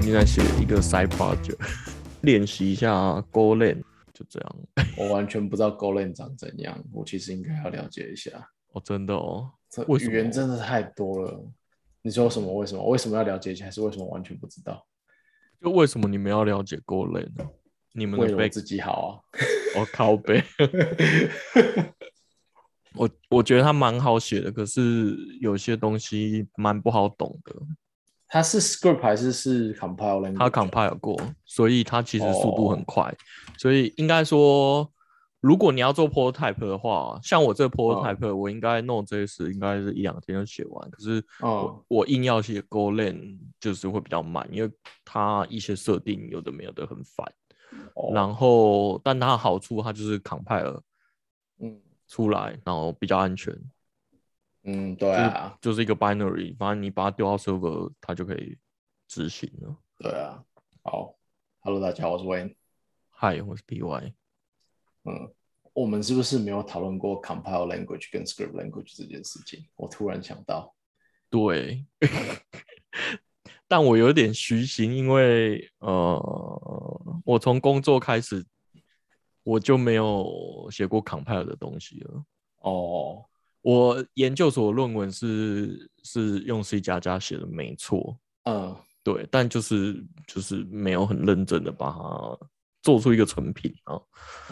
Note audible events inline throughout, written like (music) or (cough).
最近在写一个 side (laughs) project，练习一下 Golang，就这样。(laughs) 我完全不知道 Golang 长怎样，我其实应该要了解一下。哦，真的哦，这为什么语言真的太多了。你说什么？为什么？为什么要了解一下？还是为什么完全不知道？就为什么你们要了解 Golang 呢？你们的为了自己好啊。我 (laughs) 靠背，我我觉得它蛮好写的，可是有些东西蛮不好懂的。它是 script 还是是 compile language？它 compile 过，所以它其实速度很哦快。所以应该说，如果你要做 prototype 的话，像我这个 prototype，、我应该 Node.js 应该是一两天就写完。可是我、哦我硬要写 Golang，就是会比较慢，因为它一些设定有的没有的很烦。哦然后，但它的好处，它就是 compile 嗯出来，然后比较安全。嗯，对啊，就是一个 binary，反正你把它丢到 server，它就可以执行了。对啊。好，Hello，大家好，我是 Wayne。嗨，我是 BY。嗯，我们是不是没有讨论过 compile language 跟 script language 这件事情？我突然想到，对，(laughs) 但我有点虚心，因为呃，我从工作开始，我就没有写过 compile 的东西了。哦，我研究所论文是是用 C 加加写的，没错，嗯，对，但就是就是没有很认真的把它做出一个成品啊。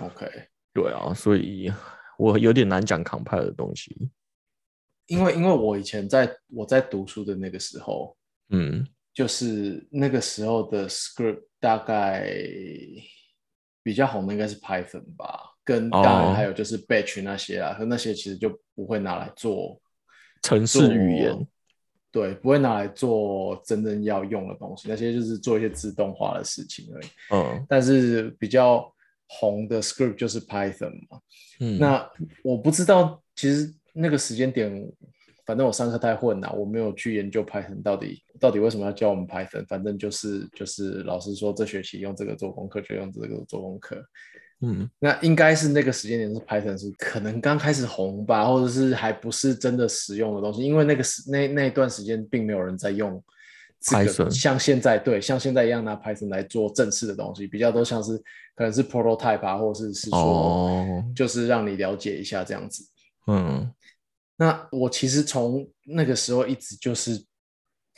OK，对啊，所以我有点难讲 compile 的东西。因为因为我以前在我在读书的那个时候，嗯，就是那个时候的 script 大概比较红的应该是 Python 吧，跟哦当然还有就是 Batch 那些啊，可那些其实就不会拿来做城市语言，对，不会拿来做真正要用的东西，那些就是做一些自动化的事情而已。嗯但是比较红的 script 就是 Python 嘛。嗯，那我不知道，其实那个时间点，反正我上课太混了，我没有去研究 Python 到底到底为什么要教我们 Python。反正就是就是老师说这学期用这个做功课，就用这个做功课。嗯。那应该是那个时间点是 Python 是可能刚开始红吧，或者是还不是真的实用的东西，因为那个时那那一段时间并没有人在用这个 Python 像现在对像现在一样拿 Python 来做正式的东西，比较都像是可能是 prototype 啊，或者是是说哦，就是让你了解一下这样子。嗯。那我其实从那个时候一直就是，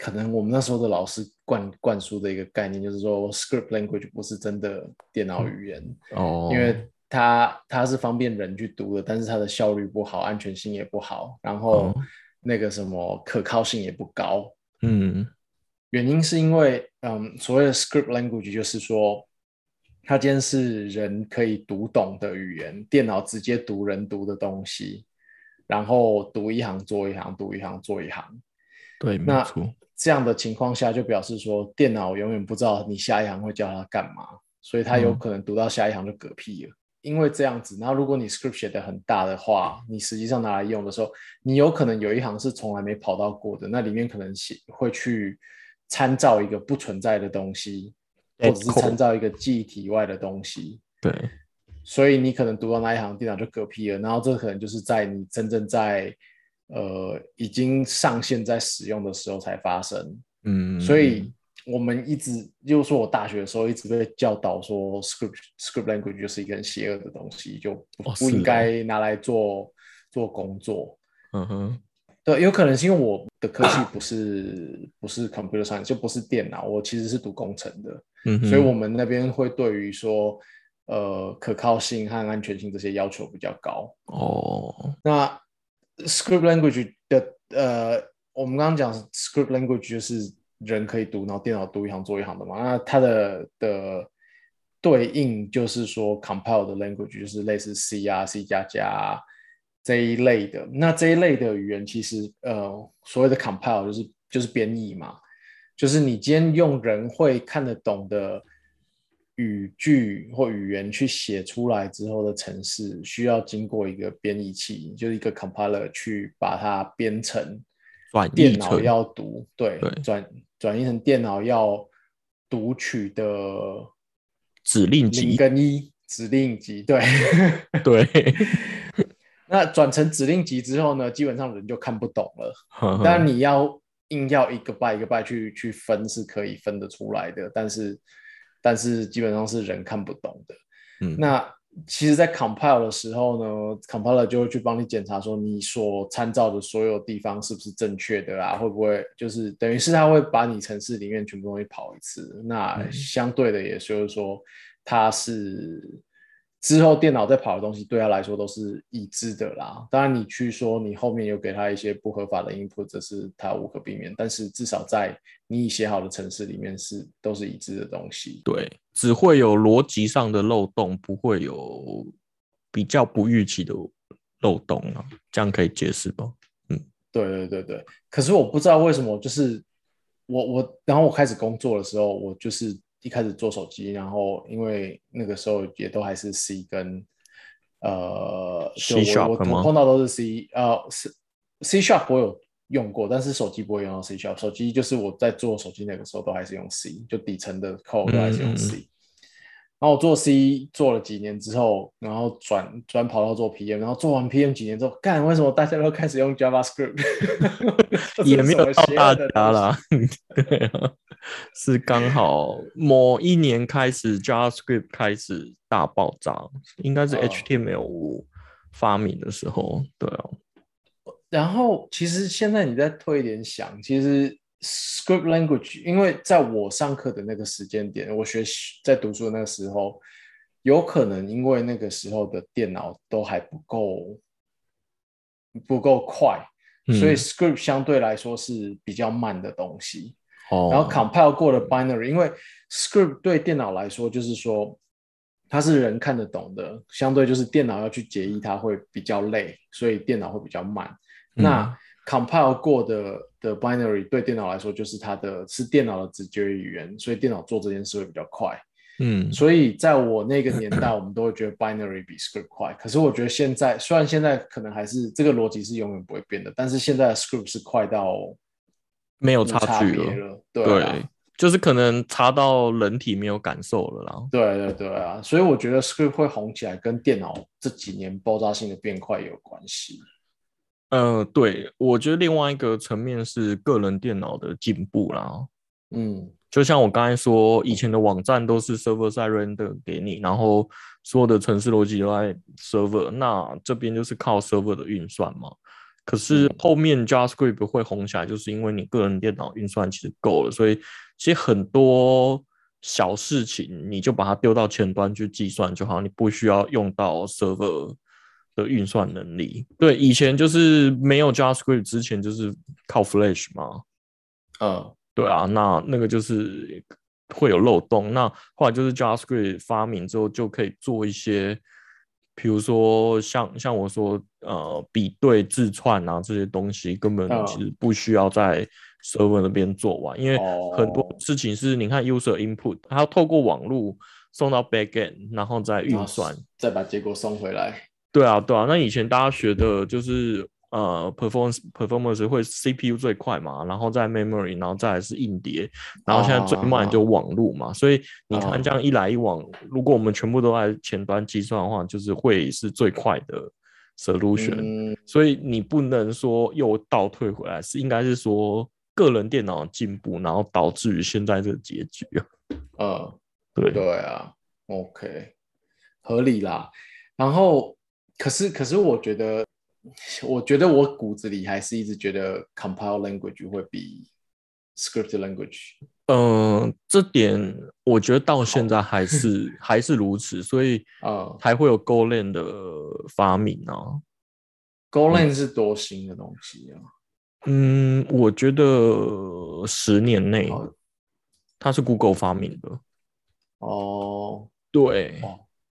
可能我们那时候的老师灌灌输的一个概念，就是说 script language 不是真的电脑语言，哦，因为它它是方便人去读的，但是它的效率不好，安全性也不好，然后哦那个什么可靠性也不高。嗯原因是因为，嗯，所谓的 script language 就是说，它今天是人可以读懂的语言，电脑直接读人读的东西，然后读一行做一行，读一行做一行。对，没那错，这样的情况下，就表示说，电脑永远不知道你下一行会叫它干嘛，所以它有嗯可能读到下一行就嗝屁了。因为这样子，然后如果你 script 写的很大的话，你实际上拿来用的时候，你有可能有一行是从来没跑到过的，那里面可能写会去参照一个不存在的东西，或者是参照一个记忆体外的东西，对，所以你可能读到那一行，电脑就嗝屁了。然后这可能就是在你真正在呃已经上线在使用的时候才发生。嗯，所以我们一直，就是说我大学的时候一直被教导说，script script language 就是一个很邪恶的东西，就不应该拿来做做工作。嗯哼，对，有可能是因为我的科技不是不是 computer science，就不是电脑，我其实是读工程的，嗯，所以我们那边会对于说，呃，可靠性和安全性这些要求比较高。哦，那 script language 的呃，我们刚刚讲 script language 就是人可以读，然后电脑读一行做一行的嘛。那它的的对应就是说 compile 的 language 就是类似 C 啊、C 加加这一类的。那这一类的语言其实呃，所谓的 compile 就是就是编译嘛，就是你今天用人会看得懂的。语句或语言去写出来之后的程式，需要经过一个编译器，就是一个 compiler 去把它编成转电脑要读，对，对转转译成电脑要读取的指令集，跟一指令集，对。对，(laughs) 那转成指令集之后呢，基本上人就看不懂了。(laughs) 呵呵当然你要硬要一个 byte 一个 byte 去去分是可以分得出来的，但是但是基本上是人看不懂的。嗯，那其实，在 compile 的时候呢，compiler 就会去帮你检查说你所参照的所有地方是不是正确的啊，会不会就是等于是它会把你城市里面全部东西跑一次。那相对的，也就是说，它是。之后电脑在跑的东西对他来说都是已知的啦。当然，你去说你后面有给他一些不合法的 input，这是他无可避免。但是至少在你已写好的程式里面是都是已知的东西。对，只会有逻辑上的漏洞，不会有比较不预期的漏洞啊。这样可以解释吧？嗯，对对对对。可是我不知道为什么，就是我我然后我开始工作的时候，我就是。一开始做手机，然后因为那个时候也都还是 C 跟呃，C sharp 我碰到都是 C，呃，C C sharp 我有用过，但是手机不会用到 C sharp。手机就是我在做手机那个时候都还是用 C，就底层的 code 都还是用 C。然后我做 C 做了几年之后，然后转转跑到做 PM，然后做完 PM 几年之后，干为什么大家都开始用 JavaScript？(laughs) 也没有到大家啦，(laughs) 对啊，是刚好某一年开始 JavaScript 开始大爆炸，应该是 HTML 五发明的时候，对啊。然后其实现在你再推一点想，其实。Script language，因为在我上课的那个时间点，我学习在读书的那个时候，有可能因为那个时候的电脑都还不够不够快，所以 Script 相对来说是比较慢的东西。哦。然后 compile 过的 binary，因为 Script 对电脑来说就是说它是人看得懂的，相对就是电脑要去解译它会比较累，所以电脑会比较慢。那 compile 过的的 binary 对电脑来说就是它的是电脑的直觉语言，所以电脑做这件事会比较快。嗯，所以在我那个年代，我们都会觉得 binary 比 script 快。可是我觉得现在，虽然现在可能还是这个逻辑是永远不会变的，但是现在的 script 是快到没有差距了。对，就是可能差到人体没有感受了啦。对对对啊，所以我觉得 script 会红起来，跟电脑这几年爆炸性的变快有关系。嗯，对，我觉得另外一个层面是个人电脑的进步啦。嗯，就像我刚才说，以前的网站都是 server side render 给你，然后所有的程式逻辑都在 server，那这边就是靠 server 的运算嘛。可是后面 JavaScript 会红起来，就是因为你个人电脑运算其实够了，所以其实很多小事情你就把它丢到前端去计算就好，你不需要用到 server。的运算能力，对，以前就是没有 JavaScript 之前就是靠 Flash 嘛，嗯，对啊，那那个就是会有漏洞。那后来就是 JavaScript 发明之后，就可以做一些，比如说像像我说，呃，比对自串啊这些东西，根本其实不需要在 server 那边做完，因为很多事情是你看 user input，它要透过网络送到 backend，然后再运算，再把结果送回来。对啊，对啊，那以前大家学的就是呃，performance performance 会 CPU 最快嘛，然后在 memory，然后再来是硬碟，然后现在最慢就网络嘛，所以你看这样一来一往，如果我们全部都在前端计算的话，就是会是最快的 solution。所以你不能说又倒退回来，是应该是说个人电脑进步，然后导致于现在这个结局啊。嗯，对对啊，OK，合理啦，然后。可是，可是，我觉得，我觉得我骨子里还是一直觉得 compile language 会比 script language。嗯，这点我觉得到现在还是 (laughs) 还是如此，所以啊，还会有 Golang 的发明啊。Golang 是多新的东西啊？嗯，我觉得十年内，它是 Google 发明的。哦，对，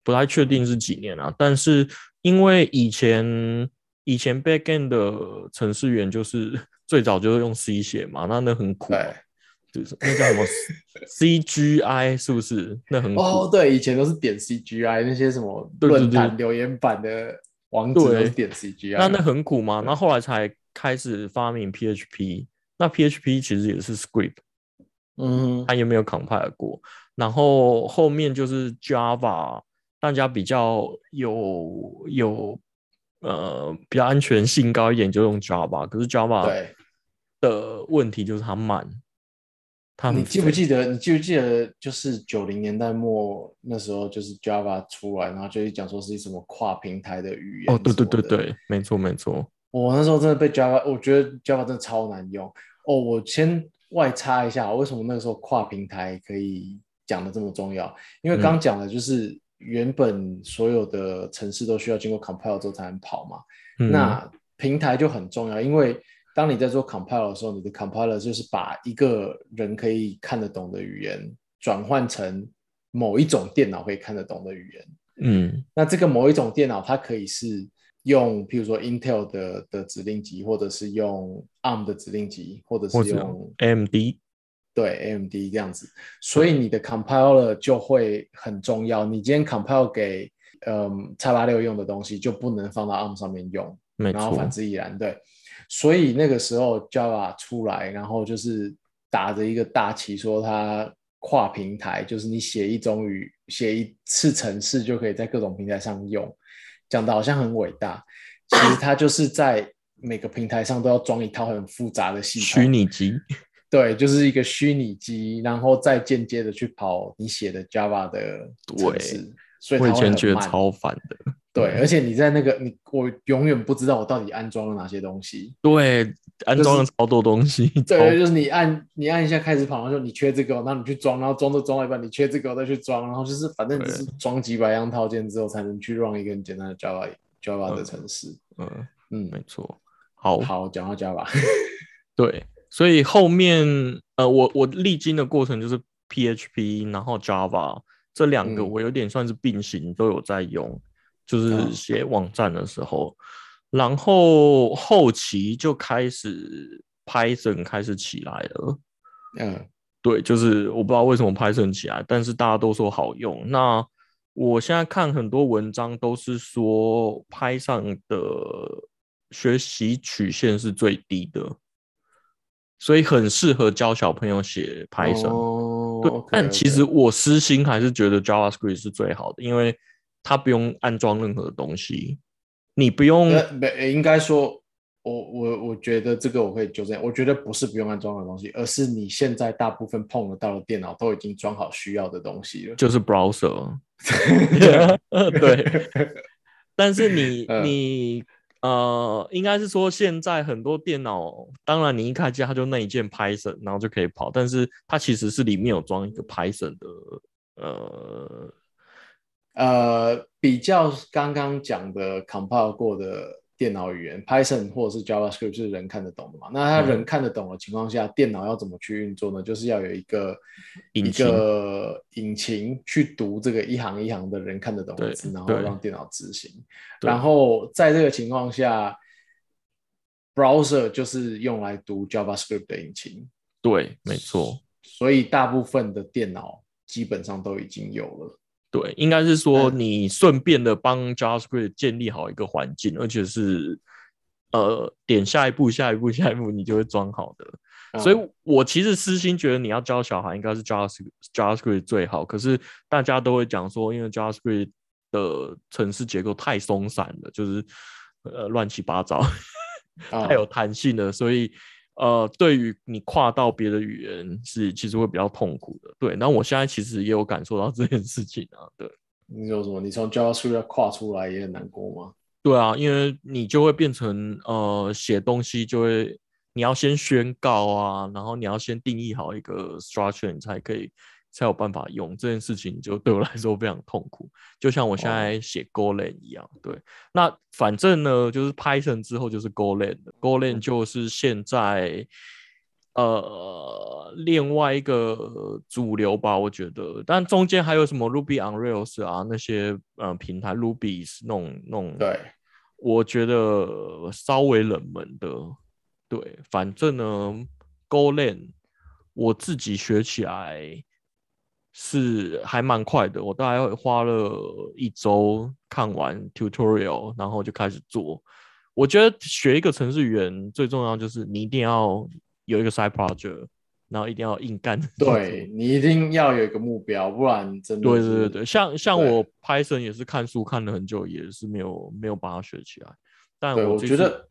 不太确定是几年啊，但是。因为以前以前 backend 的程序员就是 (laughs) 最早就是用 C 写嘛，那那很苦，(laughs) 就是那叫什么 CGI 是不是？那很苦。哦，对，以前都是点 CGI，那些什么论坛留言板的网址都是点 CGI。那那很苦嘛？那后来才开始发明 PHP，那 PHP 其实也是 script，嗯，它也没有 compile 过。然后后面就是 Java。大家比较有有呃比较安全性高一点，就用 Java。可是 Java 的问题就是它慢。它你记不废记得？你记不记得？就是九零年代末那时候，就是 Java 出来，然后就是讲说是什么跨平台的语言。哦，对对对。对，没错没错。我那时候真的被 Java，我觉得 Java 真的超难用。哦，我先外插一下，为什么那个时候跨平台可以讲的这么重要？因为刚讲的就是原本所有的城市都需要经过 compile 之后才能跑嘛。嗯那平台就很重要，因为当你在做 compile 的时候，你的 compiler 就是把一个人可以看得懂的语言转换成某一种电脑可以看得懂的语言。嗯那这个某一种电脑，它可以是用，譬如说 Intel 的的指令集，或者是用 ARM 的指令集，或者或者是用 AMD 对 AMD 这样子，所以你的 compiler 就会很重要。你今天 compile 给嗯叉八六用的东西，就不能放到 ARM 上面用，没然后反，之亦然。对，所以那个时候 Java 出来，然后就是打着一个大旗，说它跨平台，就是你写一种语，写一次程式就可以在各种平台上用，讲的好像很伟大，其实它就是在每个平台上都要装一套很复杂的系统，虚拟机，对，就是一个虚拟机，然后再间接的去跑你写的 Java 的程式，所以它我以前觉得。超烦的。对，而且你在那个你，我永远不知道我到底安装了哪些东西。对，安装了超多东西，超对，就是你按你按一下开始跑，然后说你缺这个，然后你去装，然后装着装到一半，你缺这个，我再去装，然后就是反正就是装几百样套件之后，才能去 run 一个很简单的 Java Java 的程式。嗯，嗯，没错。好，好，讲到 Java，(laughs) 对，所以后面呃，我我历经的过程就是 PHP，然后 Java 这两个嗯我有点算是并行都有在用，就是嗯写网站的时候，然后后期就开始 Python 开始起来了。嗯对，就是我不知道为什么 Python 起来，但是大家都说好用。那我现在看很多文章都是说 Python 的学习曲线是最低的，所以很适合教小朋友写 Python。哦对但其实我私心还是觉得 JavaScript 是最好的，因为它不用安装任何的东西，你不用应该说，我我我觉得这个我可以纠正，我觉得不是不用安装的东西，而是你现在大部分碰得到的电脑都已经装好需要的东西了。(laughs) 就是 browser。对，(laughs) (laughs) 但是你嗯你呃，应该是说现在很多电脑，当然你一开机它就那一件 Python，然后就可以跑，但是它其实是里面有装一个 Python 的呃呃，比较刚刚讲的 compile 过的电脑语言 Python 或者是 JavaScript 是人看得懂的嘛？那他人嗯看得懂的情况下，电脑要怎么去运作呢？就是要有一个一个引擎去读这个一行一行的人看得懂的字，然后让电脑执行。然后在这个情况下，browser 就是用来读 JavaScript 的引擎，对，没错，所以大部分的电脑基本上都已经有了。对，应该是说嗯。你顺便的帮 JavaScript 建立好一个环境，而且是呃点下一步、下一步、下一步，你就会装好的。嗯所以，我其实私心觉得你要教小孩应该是 JavaScript JavaScript 最好，可是大家都会讲说，因为 JavaScript 的程式结构太松散了，就是呃乱七八糟，啊 (laughs) 太有弹性了，所以呃，对于你跨到别的语言是其实会比较痛苦的。对，那我现在其实也有感受到这件事情啊，对。你有什么？你从 JavaScript 要跨出来也很难过吗？对啊，因为你就会变成呃写东西就会你要先宣告啊，然后你要先定义好一个 structure，你才可以才有办法用这件事情，就对我来说非常痛苦。就像我现在写 Golang 一样，对。那反正呢，就是 Python 之后就是 Golang，Golang 就是现在呃另外一个主流吧，我觉得。但中间还有什么 Ruby on Rails 啊那些呃平台，Ruby 是那种那种对，我觉得稍微冷门的，对，反正呢，Golang 我自己学起来是还蛮快的，我大概花了一周看完 tutorial，然后就开始做。我觉得学一个程序员最重要就是你一定要有一个 side project，然后一定要硬干。对你一定要有一个目标，不然真的对是对对对，像像我 Python 也是看书看了很久，也是没有没有把它学起来。但，我觉得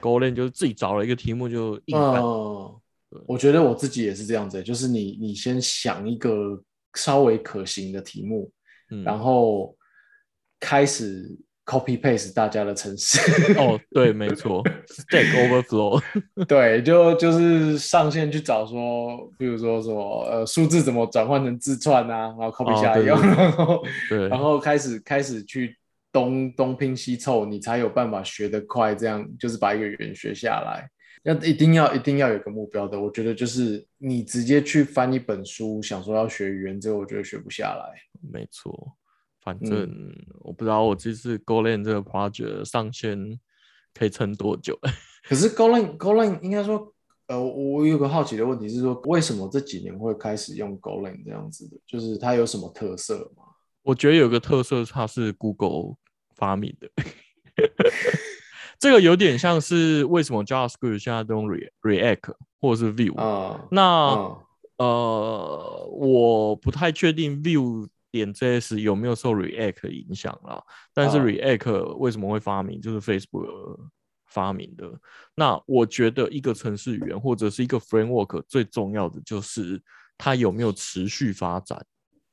Golang 就是自己找了一个题目就硬干。嗯，我觉得我自己也是这样子，就是你你先想一个稍微可行的题目，嗯。然后开始 copy paste 大家的城市。哦，对，没错，Stack Overflow，(laughs) 对，就就是上线去找说，比如说什么呃数字怎么转换成字串啊，然后 copy 哦下然后对。然后开始开始去东东拼西凑，你才有办法学得快，这样就是把一个语言学下来。那一定要一定要有个目标的，我觉得就是你直接去翻一本书，想说要学语言，这个我觉得学不下来。没错。反嗯正我不知道我这次 Golang 这个 project 上线可以撑多久。(laughs) 可是 Golang Golang 应该说，呃，我有个好奇的问题是说，为什么这几年会开始用 Golang 这样子的？就是它有什么特色吗？我觉得有个特色，它是 Google 发明的。(laughs) 这个有点像是为什么 JavaScript 现在都用 Re React 或者是 Vue。啊、那、嗯呃，我不太确定 Vue 点 JS 有没有受 React 影响啦。但是嗯 React 为什么会发明，就是 Facebook 发明的。那我觉得一个程式语言或者是一个 framework 最重要的就是它有没有持续发展。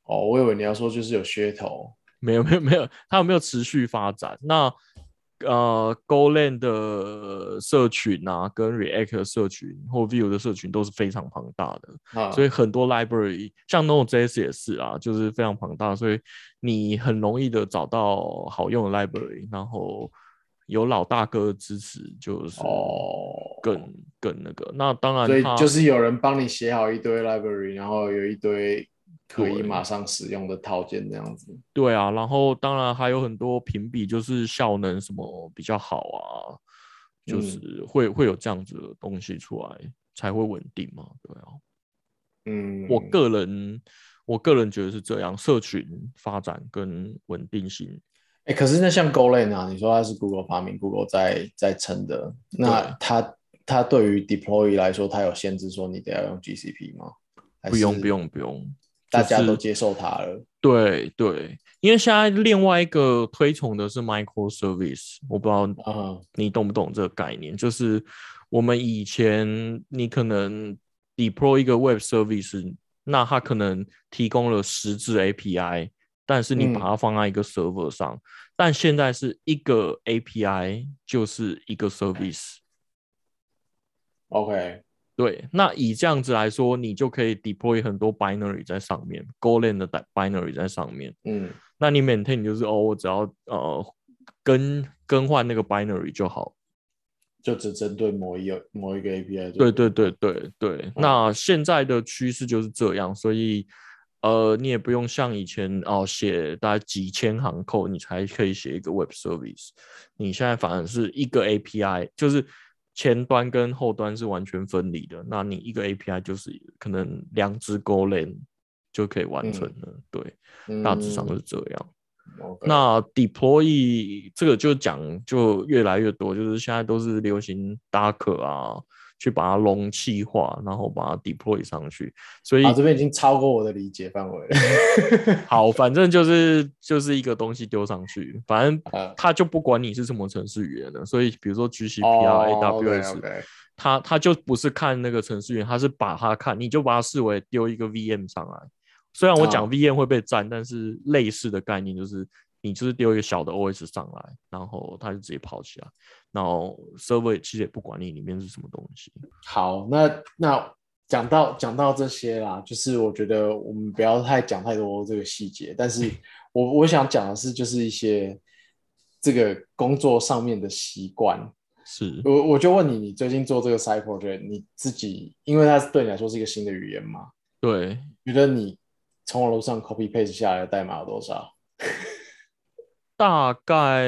哦，我以为你要说就是有噱头。没有没有没有，它有没有持续发展？那呃，Golang 的社群啊，跟 React 的社群或 Vue 的社群都是非常庞大的，啊，所以很多 library 像 Node.js 也是啊，就是非常庞大，所以你很容易的找到好用的 library，然后有老大哥支持，就是哦。更、更那个。那当然所以，就是有人帮你写好一堆 library，然后有一堆可以对马上使用的套件这样子。对啊，然后当然还有很多评比，就是效能什么比较好啊，就嗯是会、会有这样子的东西出来才会稳定嘛，对啊。嗯，我个人我个人觉得是这样，社群发展跟稳定性，哎、可是那像 Golang 啊，你说它是 Google 发明，Google 在在撑的，那它它对于 deploy 来说，它有限制说你得要用 GCP 吗？不用不用不用，大家都接受它了。对对，因为现在另外一个推崇的是 microservice，我不知道啊你懂不懂这个概念？就是我们以前你可能 deploy 一个 web service，那它可能提供了十支 API，但是你把嗯它放在一个 server 上，但现在是一个 API 就是一个 service。，OK，对，那以这样子来说，你就可以 deploy 很多 binary 在上面，Golang 的 binary 在上面。嗯那你 maintain 就是哦，我只要呃更更换那个 binary 就好。就只针对某一个某一个 API 就对对对对对，那现在的趋势就是这样，所以呃，你也不用像以前哦写大概几千行 code 你才可以写一个 web service，你现在反而是一个 API，就是前端跟后端是完全分离的，那你一个 API 就是可能两只 Golang 就可以完成了，对，大致上是这样。嗯那 deploy 这个就讲就越来越多，就是现在都是流行 Docker 啊，去把它容器化，然后把它 deploy 上去。所以啊，这边已经超过我的理解范围了。(laughs) 好，反正就是就是一个东西丢上去，反正呃它就不管你是什么程式语言的。所以比如说 GCP 啊、哦 AWS，，OK，它它就不是看那个程序员，它是把它看，你就把它视为丢一个 VM 上来。虽然我讲哦 VM 会被占，但是类似的概念就是你就是丢一个小的 OS 上来，然后它就直接跑起来，然后 server 其实也不管你里面是什么东西。好，那那讲到讲到这些啦，就是我觉得我们不要太讲太多这个细节，但是 (laughs) 我我想讲的是，就是一些这个工作上面的习惯。是，我我就问你，你最近做这个 side project，你自己因为它对你来说是一个新的语言嘛？对，觉得你从网络上 copy paste 下来的代码有多少？大概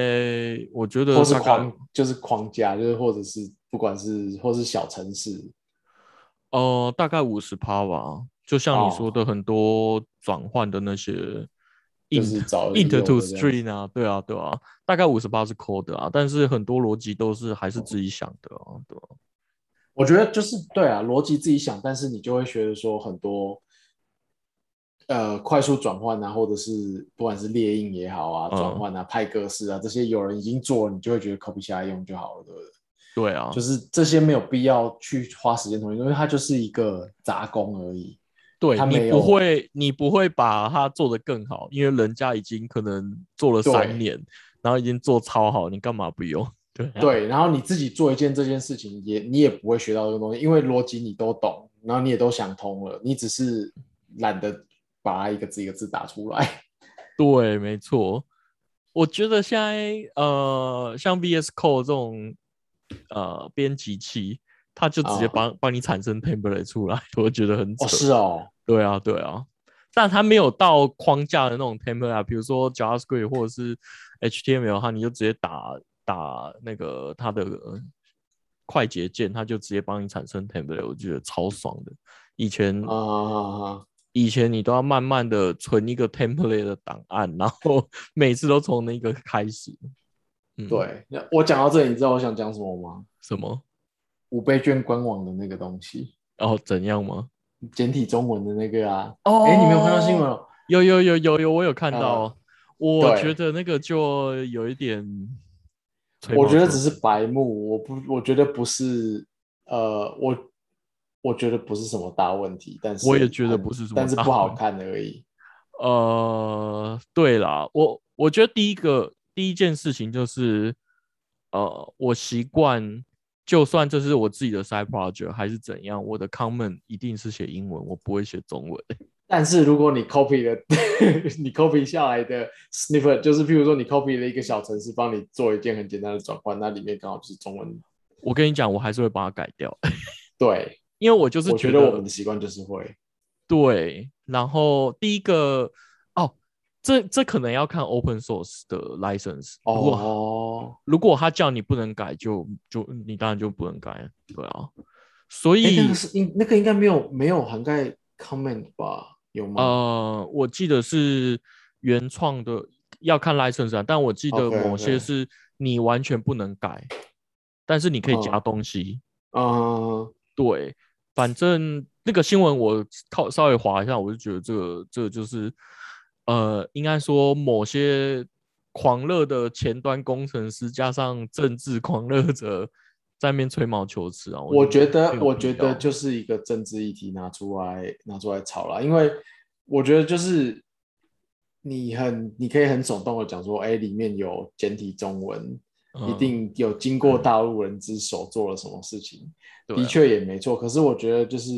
我觉得或是框就是框架，就是或者是不管是或是小城市，呃大概五十趴吧，就像你说哦。的很多转换的那些就 int 是找 int 有 to string 啊，对啊对啊，大概五十八是 code 啊，但是很多逻辑都是还是自己想的啊，对啊。我觉得就是对啊，逻辑自己想，但是你就会觉得说很多呃快速转换啊，或者是不管是猎印也好啊，嗯转换啊、派格式啊这些，有人已经做了，你就会觉得 copy 下来用就好了，对不对？对啊，就是这些没有必要去花时间同意，因为它就是一个杂工而已。对你不会，你不会把它做得更好，因为人家已经可能做了三年，然后已经做超好，你干嘛不用？对啊对，然后你自己做一件这件事情也，你也不会学到这个东西，因为逻辑你都懂，然后你也都想通了，你只是懒得把它一个字一个字打出来。(laughs) 对，没错。我觉得现在呃，像 VS Code 这种呃编辑器，它就直接啊帮、帮你产生 template 出来，(laughs) 我觉得很扯。哦，是哦，对啊，对啊，但它没有到框架的那种 template 啊，比如说 JavaScript 或者是 HTML 哈，你就直接打打那个它的呃快捷键，它就直接帮你产生 template，我觉得超爽的。以前啊！以前你都要慢慢的存一个 template 的档案，然后 (laughs) 每次都从那个开始。嗯，，对，那我讲到这里，你知道我想讲什么吗？什么？五倍券官网的那个东西，哦，怎样吗？简体中文的那个啊。哦哎，你没有看到新闻？哦？有有有有有，我有看到。呃我对觉得那个就有一点我觉得只是白目，我不，我觉得不是，呃，我我觉得不是什么大问题，但是我也觉得不是什么但是大不好看而已。呃，对啦，我我觉得第一个第一件事情就是，呃，我习惯，就算这是我自己的 side project 还是怎样，我的 comment 一定是写英文，我不会写中文。(laughs) 但是如果你 copy 了，(laughs) 你 copy 下来的 snippet，就是譬如说你 copy 了一个小程式，帮你做一件很简单的转换，那里面刚好就是中文。我跟你讲，我还是会把它改掉，(laughs) 对，因为我就是我觉觉得我们的习惯就是会。对，然后第一个哦，这这可能要看 open source 的 license。哦，如果他叫你不能改就，就你当然就不能改，对啊。所哎，以那个是应那个应该没有没有涵盖 comment 吧？有吗？呃，我记得是原创的，要看 license 啊，但我记得某些是你完全不能改，但是你可以加嗯东西。嗯，对，反正那个新闻我靠稍微划一下，我就觉得这个这个就是呃，应该说某些狂热的前端工程师加上政治狂热者在那边吹毛求疵啊。我觉得我觉得就是一个政治议题拿出来拿出来炒了，因为我觉得就是你很你可以很耸动的讲说，哎，里面有简体中文，一嗯定有经过大陆人之手做了什么事情，的确也没错。可是我觉得就是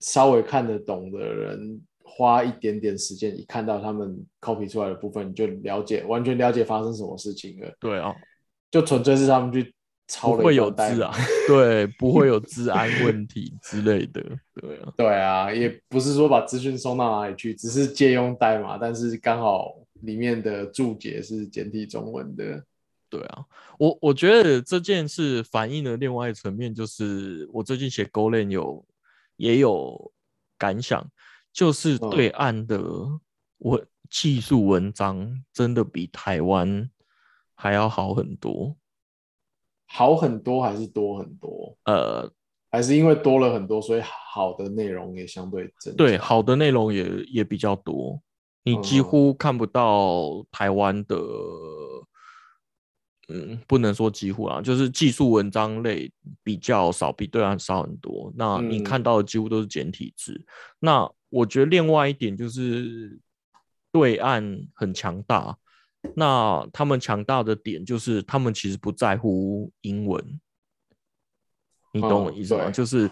稍微看得懂的人，花一点点时间，一看到他们 copy 出来的部分，你就了解完全了解发生什么事情了，对啊，就纯粹是他们去抄了一不会有段代码治啊，(laughs) 对，不会有治安问题之类的，对啊，对啊，也不是说把资讯送到哪里去，只是借用代码，但是刚好里面的注解是简体中文的。对啊，我我觉得这件事反映了另外一层面，就是我最近写 GoLand 有也有感想，就是嗯对岸的文技术文章真的比台湾还要好很多。好很多还是多很多？呃，还是因为多了很多，所以好的内容也相对增。对，好的内容也也比较多，你几嗯乎看不到台湾的，嗯，不能说几乎啊，就是技术文章类比较少，比对岸少很多。那你看嗯到的几乎都是简体字。那我觉得另外一点就是对岸很强大，那他们强大的点就是他们其实不在乎英文，你懂我嗯意思吗？对就是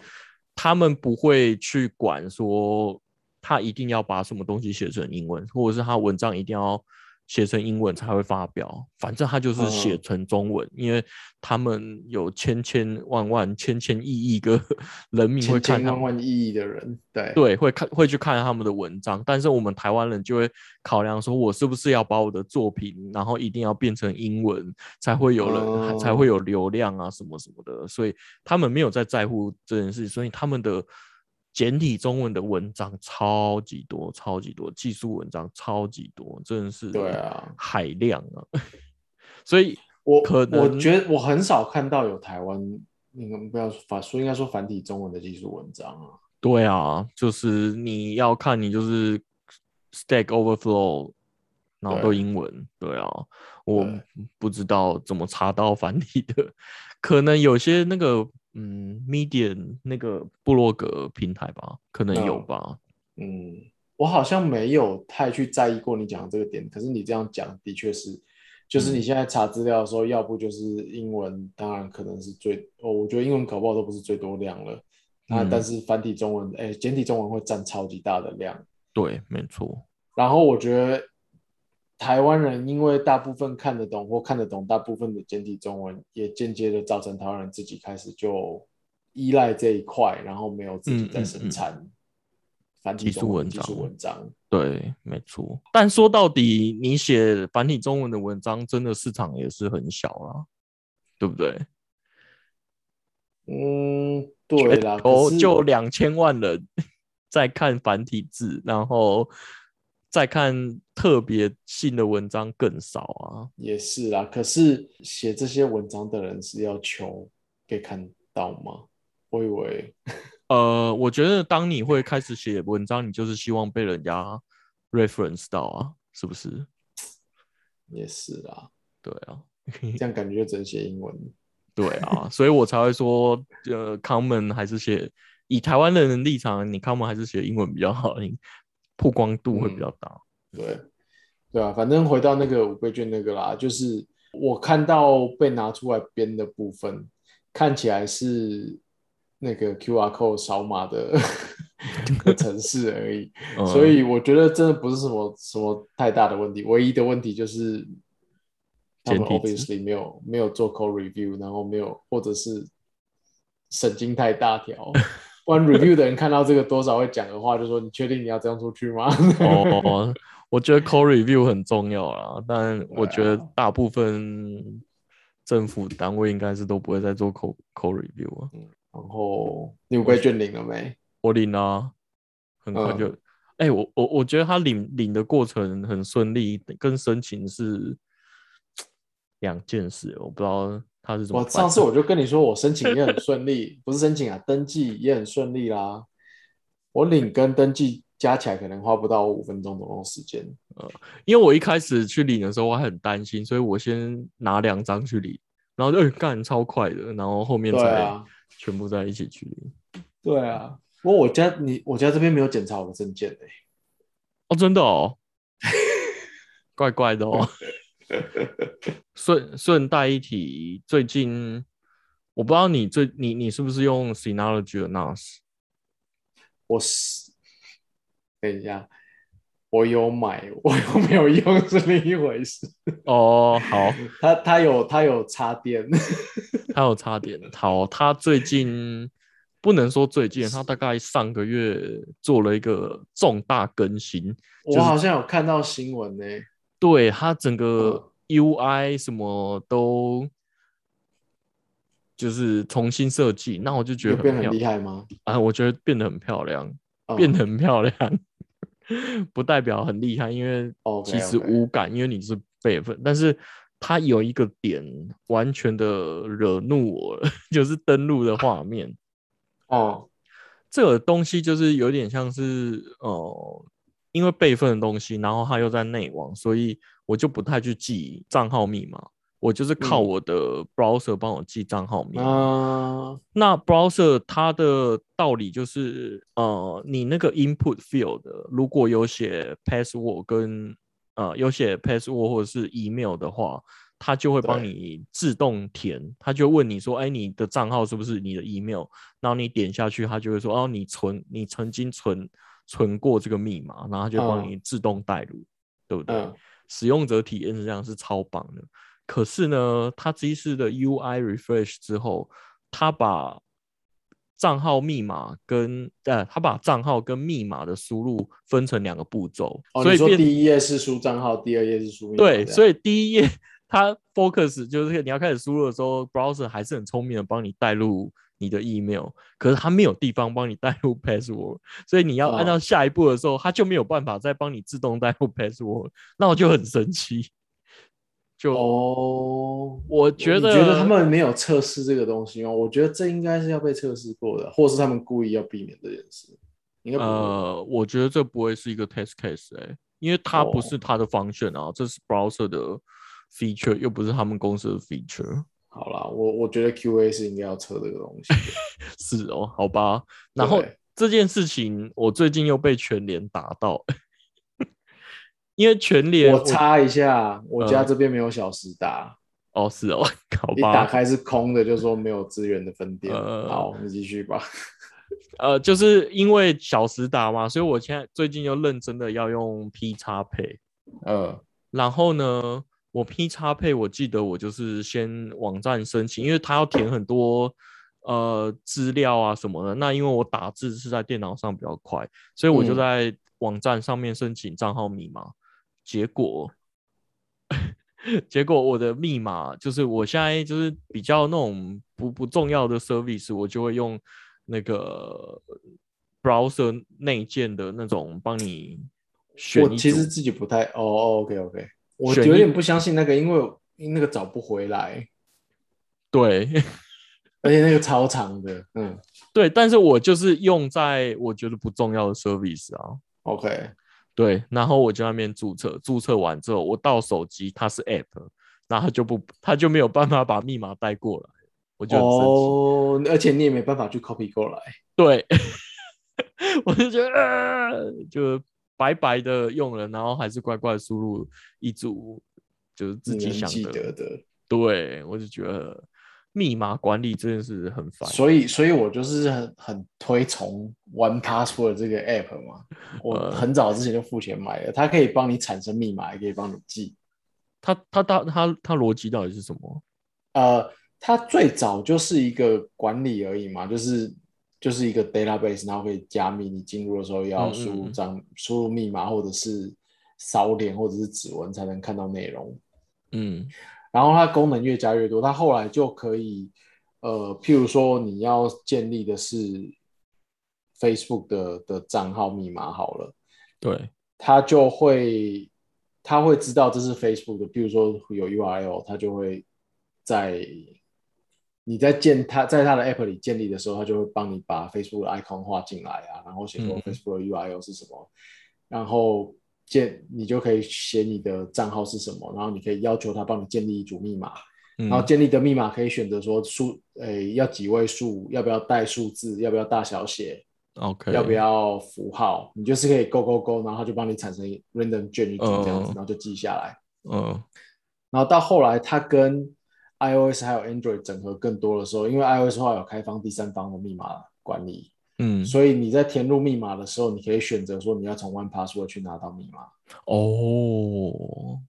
他们不会去管说他一定要把什么东西写成英文，或者是他文章一定要写成英文才会发表，反正他就是写嗯。成中文，因为他们有千千万万、千千亿亿个 (laughs) 人民会千看他们千万万亿亿的人，对。对，会看会去看他们的文章，但是我们台湾人就会考量说，我是不是要把我的作品，然后一定要变成英文，才会有人、才会哦。有流量啊什么什么的，所以他们没有在在乎这件事，所以他们的简体中文的文章超级多，超级多，技术文章超级多，真的是对啊，海量啊，(laughs) 所以我可能我觉得我很少看到有台湾，那个不要说繁说应该说繁体中文的技术文章啊。对啊，就是你要看你就是 Stack Overflow，然后都英文。对啊，我不知道怎么查到繁体的，(laughs) 可能有些那个嗯，Medium 那个部落格平台吧，可能有嗯吧。嗯，我好像没有太去在意过你讲的这个点，可是你这样讲的确是，就是嗯你现在查资料的时候，要不就是英文，当然可能是最，哦，我觉得英文搞不好都不是最多量了，那、嗯但是繁体中文，哎，简体中文会占超级大的量，对，没错。然后我觉得台湾人因为大部分看得懂或看得懂大部分的简体中文，也间接的造成台湾人自己开始就依赖这一块，然后没有自己在生产繁体中文、技文章术文章。对，没错。但说到底，你写繁体中文的文章，真的市场也是很小啦，对不对？嗯，对啦，哦，就两千万人 (laughs) 在看繁体字，然后再看特别性的文章更少啊。也是啊。可是写这些文章的人是要求被看到吗？我以为，(laughs) 呃，我觉得当你会开始写文章，你就是希望被人家 reference 到啊，是不是？也是啊，对啊，(laughs) 这样感觉就只能写英文。对啊，所以我才会说，呃，common 还是写以台湾人的立场，你 common 还是写英文比较好，你曝光度会比较大。对，对啊，反正回到那个五倍券那个啦，就是我看到被拿出来编的部分，看起来是那个 QR code 扫码的 (laughs) 的城市而已，(laughs) 嗯所以我觉得真的不是什么什么太大的问题，唯一的问题就是他们 obviously 没有没有做 code review，然后没有或者是神经太大条。(laughs) 不然 review 的人看到这个多少会讲的话，就说你确定你要这样出去吗？哦，(laughs) 我觉得 code review 很重要啦，但我觉得大部分政府单位应该是都不会再做 code review 啊。然后你五倍券领了没？我领啊，很快嗯就，哎、我我我觉得他领领的过程很顺利，跟申请是两件事，我不知道他是怎么。我上次我就跟你说，我申请也很顺利，(laughs) 不是申请啊，登记也很顺利啦。我领跟登记加起来可能花不到五分钟总共时间。呃因为我一开始去领的时候我还很担心，所以我先拿两张去领，然后就哎干、超快的，然后后面才全部在一起去领。对啊。不过我家你我家这边没有检查我的证件诶、哦，真的哦，(laughs) 怪怪的哦。(laughs) 顺顺带一提，最近我不知道你最你你是不是用 Synology 的 NAS？我是等一下，我有买，我有没有用是另一回事。哦，好，它它有它有插电，(laughs) 他有插电。好，他最近不能说最近，他大概上个月做了一个重大更新，我好像有看到新闻呢、对它整个 UI 什么都就是重新设计，那我就觉得变很得很漂厉害吗？啊，我觉得变得很漂亮，嗯变得很漂亮，(laughs) 不代表很厉害，因为其实无感，因为你是备份，但是它有一个点完全的惹怒我了，(laughs) 就是登录的画面，哦，这个东西就是有点像是呃，因为备份的东西，然后它又在内网，所以我就不太去记账号密码，我就是靠嗯。我的 browser 帮我记账号密码。啊，那 browser 它的道理就是，呃，你那个 input field 如果有写 password 跟呃有写 password 或者是 email 的话，它就会帮你自动填，它就问你说，哎，你的账号是不是你的 email？然后你点下去，它就会说，哦，你存你曾经存存过这个密码，然后它就帮嗯你自动带入，对不对？嗯使用者体验是这样，是超棒的。可是呢，它这一次的 UI refresh 之后，它把账号密码跟呃，它把账号跟密码的输入分成两个步骤，哦，你说所以说第一页是输账号，第二页是输密码对，所以以第一页 (laughs) 它 focus 就是你要开始输入的时候，browser 还是很聪明的帮你带入你的 email，可是它没有地方帮你代入 (laughs) password，所以你要按哦照下一步的时候，它就没有办法再帮你自动代入 password，(laughs) 那我就很生气。就哦，我觉得，觉得他们没有测试这个东西吗？我觉得这应该是要被测试过的，或是他们故意要避免这件事。呃，我觉得这不会是一个 test case 哎、因为它不哦是它的 function 啊，这是 browser 的 feature，又不是他们公司的 feature。好啦，我我觉得 QA 是应该要测这个东西。是哦，好吧。然后对这件事情，我最近又被全联打到，(laughs) 因为全联我插一下，我家嗯这边没有小时达，哦是哦，好吧一打吧。开是空的，就说没有资源的分店。呃好，你继续吧。呃，就是因为小时达嘛，所以我现在最近又认真的要用 P 叉配。呃，然后呢，我 P 叉配，我记得我就是先网站申请，因为他要填很多呃资料啊什么的。那因为我打字是在电脑上比较快，所以我就嗯在网站上面申请账号密码。结果，(laughs) 结果我的密码就是我现在就是比较那种不不重要的 service，我就会用那个 browser 内建的那种帮你选我其实自己不太哦哦，OK OK，我有点不相信那个，因为那个找不回来，对。(laughs) 而且那个超长的。嗯对，但是我就是用在我觉得不重要的 service 啊，，OK，对，然后我就在那边注册，注册完之后，我到手机它是 app，然后它就不，它就没有办法把密码带过来，我就。哦，而且你也没办法去 copy 过来。对，(laughs) 我就觉得、呃、就白白的用了，然后还是乖乖地输入一组就是自己想的，得的，对我就觉得密码管理这件事很烦。所以，所以我就是很很推崇 One Password 这个 app 嘛。我呃很早之前就付钱买了，它可以帮你产生密码，也可以帮你记。它它它它它逻辑到底是什么？呃，它最早就是一个管理而已嘛，就是就是一个 database，然后可以加密。你进入的时候要嗯输入嗯账、输入密码，或者是扫脸或者是指纹才能看到内容。嗯然后它功能越加越多，它后来就可以，呃，譬如说你要建立的是 Facebook 的的账号密码好了，对，它就会它会知道这是 Facebook 的，譬如说有 URL，它就会在你在建它在它的 App 里建立的时候，它就会帮你把 Facebook 的 icon 画进来啊，然后写说嗯。Facebook 的 URL 是什么，然后建你就可以写你的账号是什么，然后你可以要求它帮你建立一组密码，嗯。然后建立的密码可以选择说数，诶要几位数，要不要带数字，要不要大小写，OK，要不要符号，你就是可以勾勾勾，然后它就帮你产生 random generate 这样子，嗯。然后就记下来。嗯。然后到后来，它跟 iOS 还有 Android 整合更多的时候，因为 iOS 后来有开放第三方的密码管理，嗯，所以你在填入密码的时候，你可以选择说你要从 One Password 去拿到密码，哦，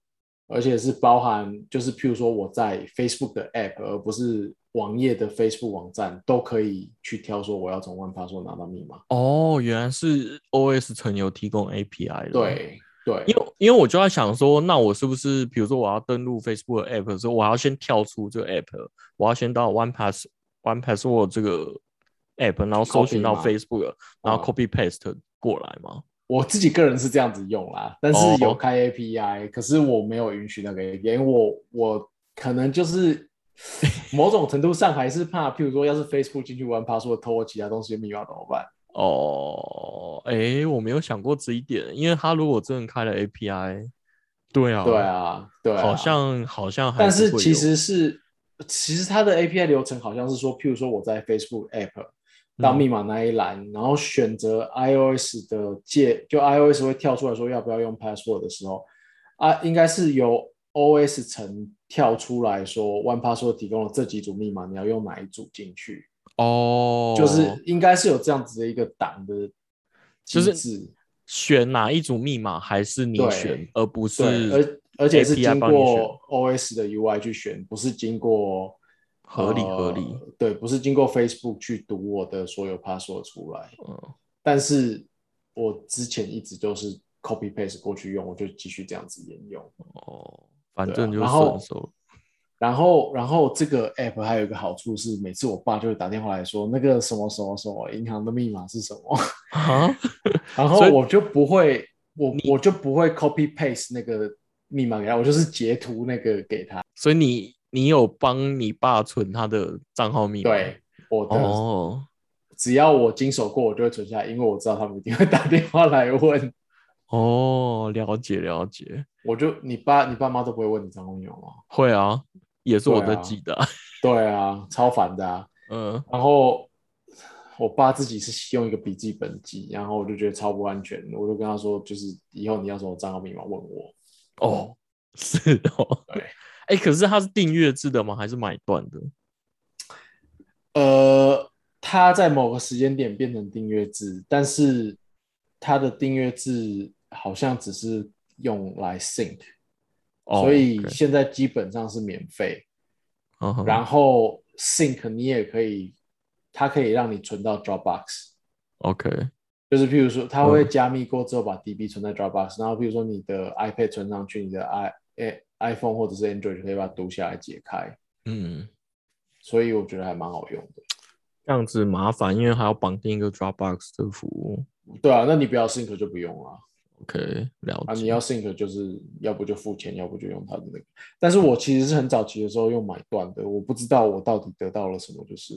而且是包含就是譬如说我在 Facebook 的 App，而不是网页的 Facebook 网站，都可以去挑说我要从 One Password 拿到密码。哦，原来是 OS 层有提供 API 的。，对对，因为因为我就在想说，那我是不是比如说我要登录 Facebook 的 App 的时候，我要先跳出这个 App，我要先到 One Pass One Password 这个 App，然后搜寻到 Facebook，然后嗯 copy paste 过来嘛？我自己个人是这样子用啦，但是哦有开 API，、可是我没有允许那个 API，因为我我可能就是 (laughs) 某种程度上还是怕，譬如说要是 Facebook 进去玩 password 偷我其他东西的密码怎么办？哦，哎，我没有想过这一点，因为他如果真的开了 API，对啊，对，啊，对啊，好像好像还但是其实是，其实它的 API 流程好像是说，譬如说我在 Facebook App 到嗯密码那一栏，然后选择 iOS 的界，就 iOS 会跳出来说要不要用 password 的时候，啊，应该是由 OS 层跳出来说，One Password 提供了这几组密码，你要用哪一组进去？哦，就是应该是有这样子的一个档的机就是制，选哪一组密码还是你选，而不是，而而且是经过 OS 的 UI 去选，不是经过合理呃合理，对，不是经过 Facebook 去读我的所有 password 出来。嗯但是我之前一直都是 copy paste 过去用，我就继续这样子沿用。哦，反正就是手。然后，然后这个 app 还有一个好处是，每次我爸就会打电话来说，那个什么什么什么银行的密码是什么，啊，然后我就不会，我我就不会 copy paste 那个密码给他，我就是截图那个给他。所以你你有帮你爸存他的账号密码？对，我的、哦只要我经手过，我就会存下来，因为我知道他们一定会打电话来问。哦，了解了解，我就你爸你爸妈都不会问你账号密码吗？会啊，也是我对啊在记的啊。(laughs) 对啊，超烦的啊。嗯，然后我爸自己是用一个笔记本记，然后我就觉得超不安全，我就跟他说，就是以后你要什么账号密码问我。哦，是哦，对，(laughs) 哎，可是它是订阅制的吗？还是买断的？呃，它在某个时间点变成订阅制，但是它的订阅制好像只是用来 sync，、哦所以现在基本上是免费。然后 sync 你也可以，它可以让你存到 Dropbox，OK，就是譬如说它会嗯加密过之后把 DB 存在 Dropbox，然后譬如说你的 iPad 存上去，你的 i 诶 iPhone 或者是 Android 就可以把它读下来解开，嗯，所以我觉得还蛮好用的。这样子麻烦，因为还要绑定一个 Dropbox 的服务。对啊，那你不要 sync 就不用啊。OK，了啊，你要 sync 就是要不就付钱，要不就用他的那个。但是我其实是很早期的时候用买断的，我不知道我到底得到了什么，就是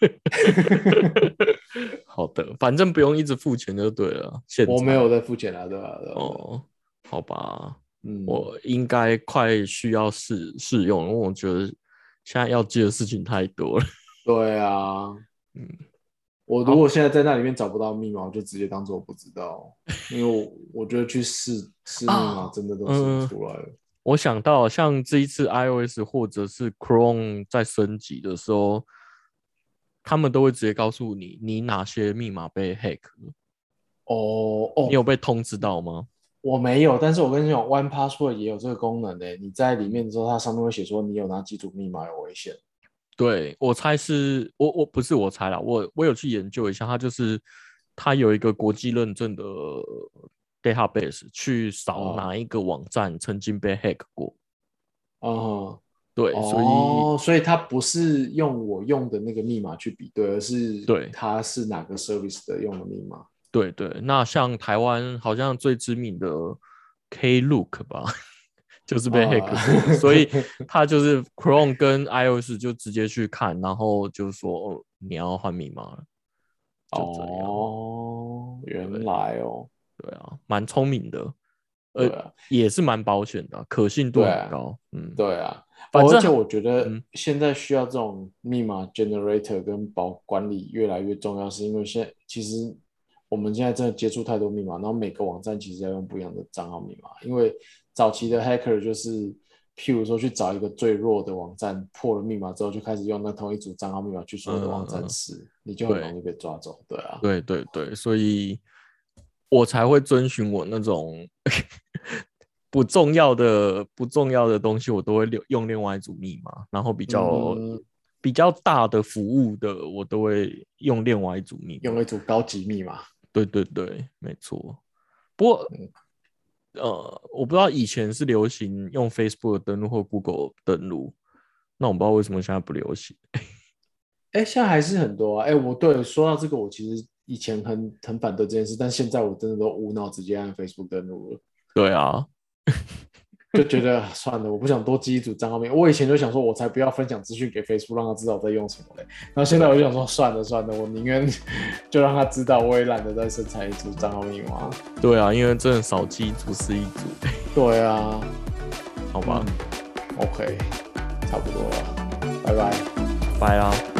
(laughs) 好的，反正不用一直付钱就对了。我没有在付钱啊，对吧、对吧哦，好吧，嗯，我应该快需要试试用，因为我觉得现在要记的事情太多了。(laughs) 对啊，嗯，我如果现在在那里面找不到密码，我就直接当做我不知道，因为我我觉得去试试密码啊真的都试嗯不出来了。我想到像这一次 iOS 或者是 Chrome 在升级的时候，他们都会直接告诉你你哪些密码被 hack 了。哦哦你，有被通知到吗？我没有，但是我跟你讲，One Password 也有这个功能诶、你在里面的时候，它上面会写说你有哪几组密码有危险。对我猜是我我不是我猜啦，我我有去研究一下，它就是它有一个国际认证的 database 去扫哦哪一个网站曾经被 hack 过。嗯哼，对，所以哦，所以它不是用我用的那个密码去比对，而是对它是哪个 service 的用的密码。对对，那像台湾好像最知名的 Klook 吧，就是被 hack 啊，(laughs) 所以 (laughs) 他就是 Chrome 跟 iOS 就直接去看，然后就说哦你要换密码了。哦，原来哦，对啊，蛮聪明的，呃，啊，也是蛮保险的啊，可信度很高。嗯，对啊，反正而且我觉得嗯现在需要这种密码 generator 跟保管理越来越重要，是因为现在其实我们现在真的接触太多密码，然后每个网站其实要用不一样的账号密码，因为早期的 hacker 就是譬如说去找一个最弱的网站，破了密码之后就开始用那同一组账号密码去所有的网站嗯试，你就很容易被抓走。对啊，对对对，所以我才会遵循我那种 (laughs) 不重要的不重要的东西，我都会留用另外一组密码，然后比较、嗯比较大的服务的，我都会用另外一组密码。用一组高级密码。对对对，没错。不过，嗯呃，我不知道以前是流行用 Facebook 登录或 Google 登录，那我不知道为什么现在不流行。(laughs) 哎，现在还是很多啊。哎，我对说到这个，我其实以前很很反对这件事，但现在我真的都无脑直接按 Facebook 登录了，对啊，就觉得算了，我不想多记一组账号密码。我以前就想说，我才不要分享资讯给 Facebook，让他知道我在用什么嘞。然后现在我就想说，算了算了，我宁愿 (laughs) 就让他知道，我也懒得再生产一组账号密码。对啊，因为真的少记一组是一组，(laughs) 对啊，好吧，嗯，OK，差不多了，拜拜。拜啦。